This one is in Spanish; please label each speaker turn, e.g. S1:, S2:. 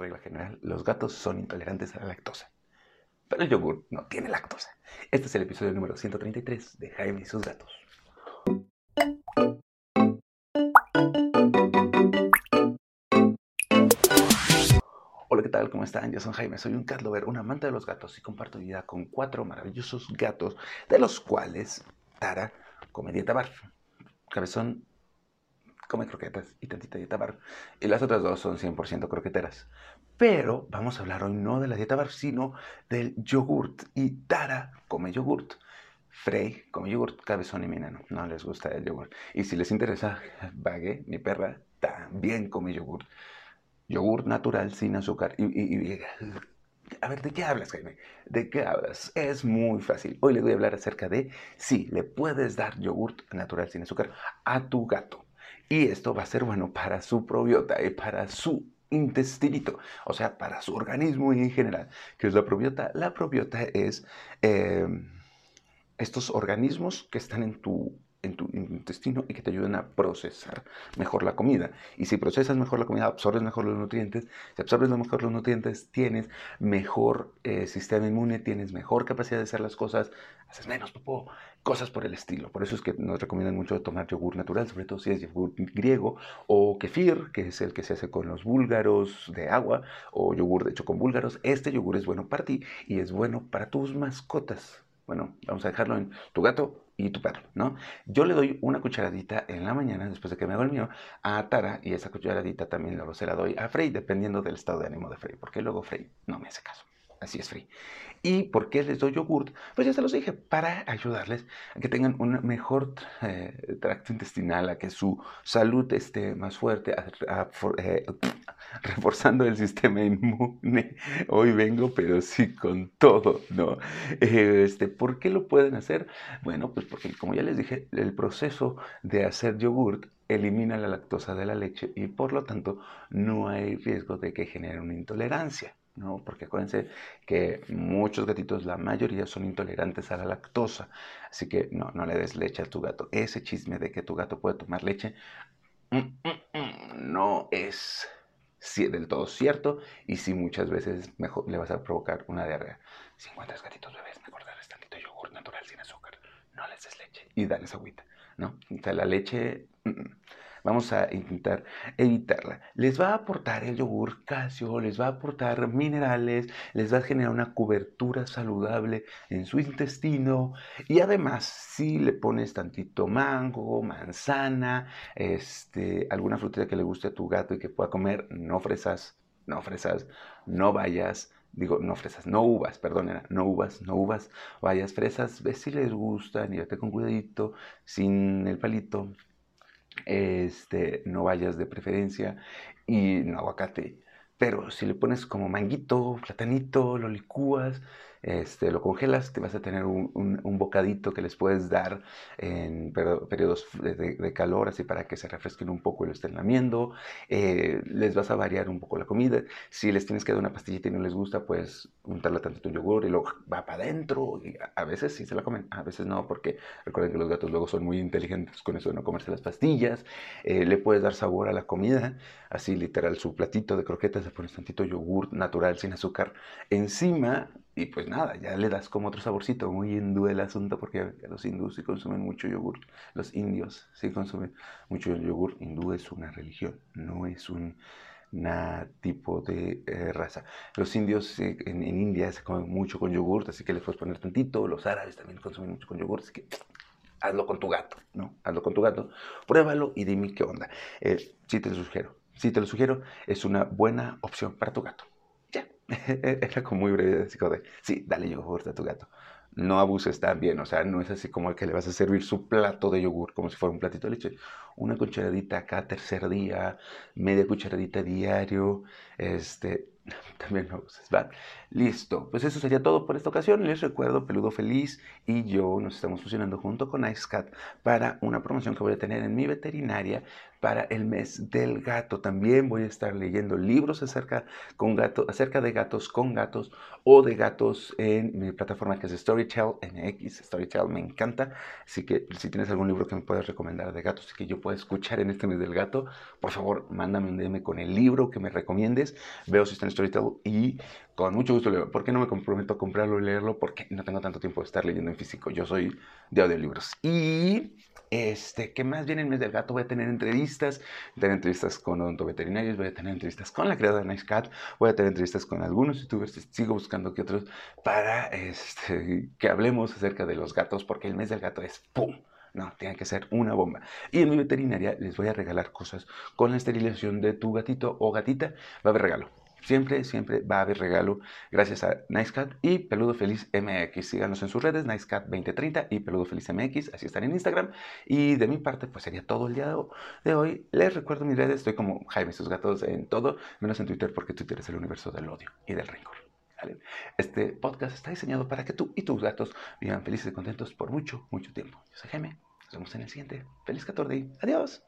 S1: regla general, los gatos son intolerantes a la lactosa. Pero el yogur no tiene lactosa. Este es el episodio número 133 de Jaime y sus gatos. Hola, ¿qué tal? ¿Cómo están? Yo soy Jaime, soy un cat lover, un amante de los gatos y comparto vida con cuatro maravillosos gatos, de los cuales Tara come dieta bar, Cabezón come croquetas y tantita dieta bar. Y las otras dos son 100% croqueteras. Pero vamos a hablar hoy no de la dieta bar, sino del yogurt. Y Tara come yogurt. Frey come yogurt, cabezón y mina no, les gusta el yogurt. Y si les interesa, Bague, mi perra, también come yogurt. Yogur natural sin azúcar. Y, y, a ver, ¿de qué hablas, Jaime? ¿De qué hablas? Es muy fácil. Hoy le voy a hablar acerca de si le puedes dar yogurt natural sin azúcar a tu gato. Y esto va a ser bueno para su probiota y para su intestinito, o sea, para su organismo en general. ¿Qué es la probiota? La probiota es eh, estos organismos que están en tu en tu intestino y que te ayuden a procesar mejor la comida. Y si procesas mejor la comida, absorbes mejor los nutrientes. Si absorbes mejor los nutrientes, tienes mejor eh, sistema inmune, tienes mejor capacidad de hacer las cosas, haces menos popó, cosas por el estilo. Por eso es que nos recomiendan mucho tomar yogur natural, sobre todo si es yogur griego o kefir, que es el que se hace con los búlgaros de agua, o yogur de hecho con búlgaros. Este yogur es bueno para ti y es bueno para tus mascotas. Bueno, vamos a dejarlo en tu gato y tu perro, ¿no? Yo le doy una cucharadita en la mañana, después de que me hago a Tara, y esa cucharadita también luego se la doy a Frey, dependiendo del estado de ánimo de Frey, porque luego Frey no me hace caso. Así es Frey. ¿Y por qué les doy yogurt? Pues ya se los dije, para ayudarles a que tengan un mejor eh, tracto intestinal, a que su salud esté más fuerte, eh, reforzando el sistema inmune. Hoy vengo, pero sí con todo, ¿no? Este, ¿Por qué lo pueden hacer? Bueno, pues porque como ya les dije, el proceso de hacer yogurt elimina la lactosa de la leche y por lo tanto no hay riesgo de que genere una intolerancia. ¿No? Porque acuérdense que muchos gatitos, la mayoría son intolerantes a la lactosa, así que no, no le des leche a tu gato. Ese chisme de que tu gato puede tomar leche mm, mm, mm, no es del todo cierto y sí muchas veces mejor le vas a provocar una diarrea. Si encuentras gatitos bebés, mejor darles tantito yogur natural sin azúcar, no les des leche y dales agüita, ¿no? O sea, la leche Vamos a intentar evitarla. Les va a aportar el yogur calcio, les va a aportar minerales, les va a generar una cobertura saludable en su intestino y además si le pones tantito mango, manzana, este, alguna frutita que le guste a tu gato y que pueda comer, no fresas, no fresas, no vayas, digo, no fresas, no uvas, perdón, era no uvas, no uvas, vayas fresas, ves si les gustan vete con cuidadito, sin el palito, este, no vayas de preferencia y no aguacate. Pero si le pones como manguito, platanito, lo licúas, este, lo congelas, te vas a tener un, bocadito que les puedes dar en periodos de, calor, así para que se refresquen un poco y lo estén lamiendo. Eh, les vas a variar un poco la comida. Si les tienes que dar una pastillita y no les gusta, pues untarla tanto tu yogur y luego va para adentro. a veces sí se la comen, a veces no, porque recuerden que los gatos luego son muy inteligentes con eso de no comerse las pastillas. Eh, le puedes dar sabor a la comida, así literal, su platito de croquetas, le pones tantito yogur natural sin azúcar encima y pues nada, ya le das como otro saborcito, muy hindú el asunto, porque los hindúes sí consumen mucho yogur, los indios sí consumen mucho yogur, hindú es una religión, no es un tipo de eh, raza. Los indios en, India se comen mucho con yogur, así que les puedes poner tantito, los árabes también consumen mucho con yogur, así que hazlo con tu gato, ¿no? Hazlo con tu gato, pruébalo y dime qué onda. Eh, sí te lo sugiero, sí te lo sugiero, es una buena opción para tu gato. Era como muy breve, así como de, sí, dale yogur a tu gato. No abuses también, o sea, no es así como que le vas a servir su plato de yogur como si fuera un platito de leche. Una cucharadita cada tercer día, media cucharadita diario, este, también lo uses, ¿va? Listo, pues eso sería todo por esta ocasión. Les recuerdo, Peludo Feliz y yo nos estamos fusionando junto con IceCat para una promoción que voy a tener en mi veterinaria para el mes del gato. También voy a estar leyendo libros acerca, con gato, acerca de gatos con gatos o de gatos en mi plataforma que es Storytel MX. Storytel me encanta. Así que si tienes algún libro que me puedas recomendar de gatos y que yo pueda escuchar en este mes del gato, por favor, mándame un DM con el libro que me recomiendes. Veo si está en Storytel y con mucho gusto leo. ¿Por qué no me comprometo a comprarlo y leerlo? Porque no tengo tanto tiempo de estar leyendo en físico. Yo soy de audiolibros. Y este, ¿qué más viene el mes del gato? Voy a tener entrevistas, voy a tener entrevistas con odontoveterinarios, voy a tener entrevistas con la creadora de Nice Cat, voy a tener entrevistas con algunos youtubers, sigo buscando que otros, para este, que hablemos acerca de los gatos, porque el mes del gato es ¡pum! No, tiene que ser una bomba. Y en mi veterinaria les voy a regalar cosas con la esterilización de tu gatito o gatita. Va a haber regalo. Siempre, siempre va a haber regalo gracias a NiceCat y Peludo Feliz MX. Síganos en sus redes, NiceCat2030 y Peludo Feliz MX, así están en Instagram. Y de mi parte, pues sería todo el día de hoy. Les recuerdo mis redes, estoy como Jaime sus gatos en todo, menos en Twitter porque Twitter es el universo del odio y del rencor. Este podcast está diseñado para que tú y tus gatos vivan felices y contentos por mucho, mucho tiempo. Yo soy Jaime, nos vemos en el siguiente. Feliz 14. Adiós.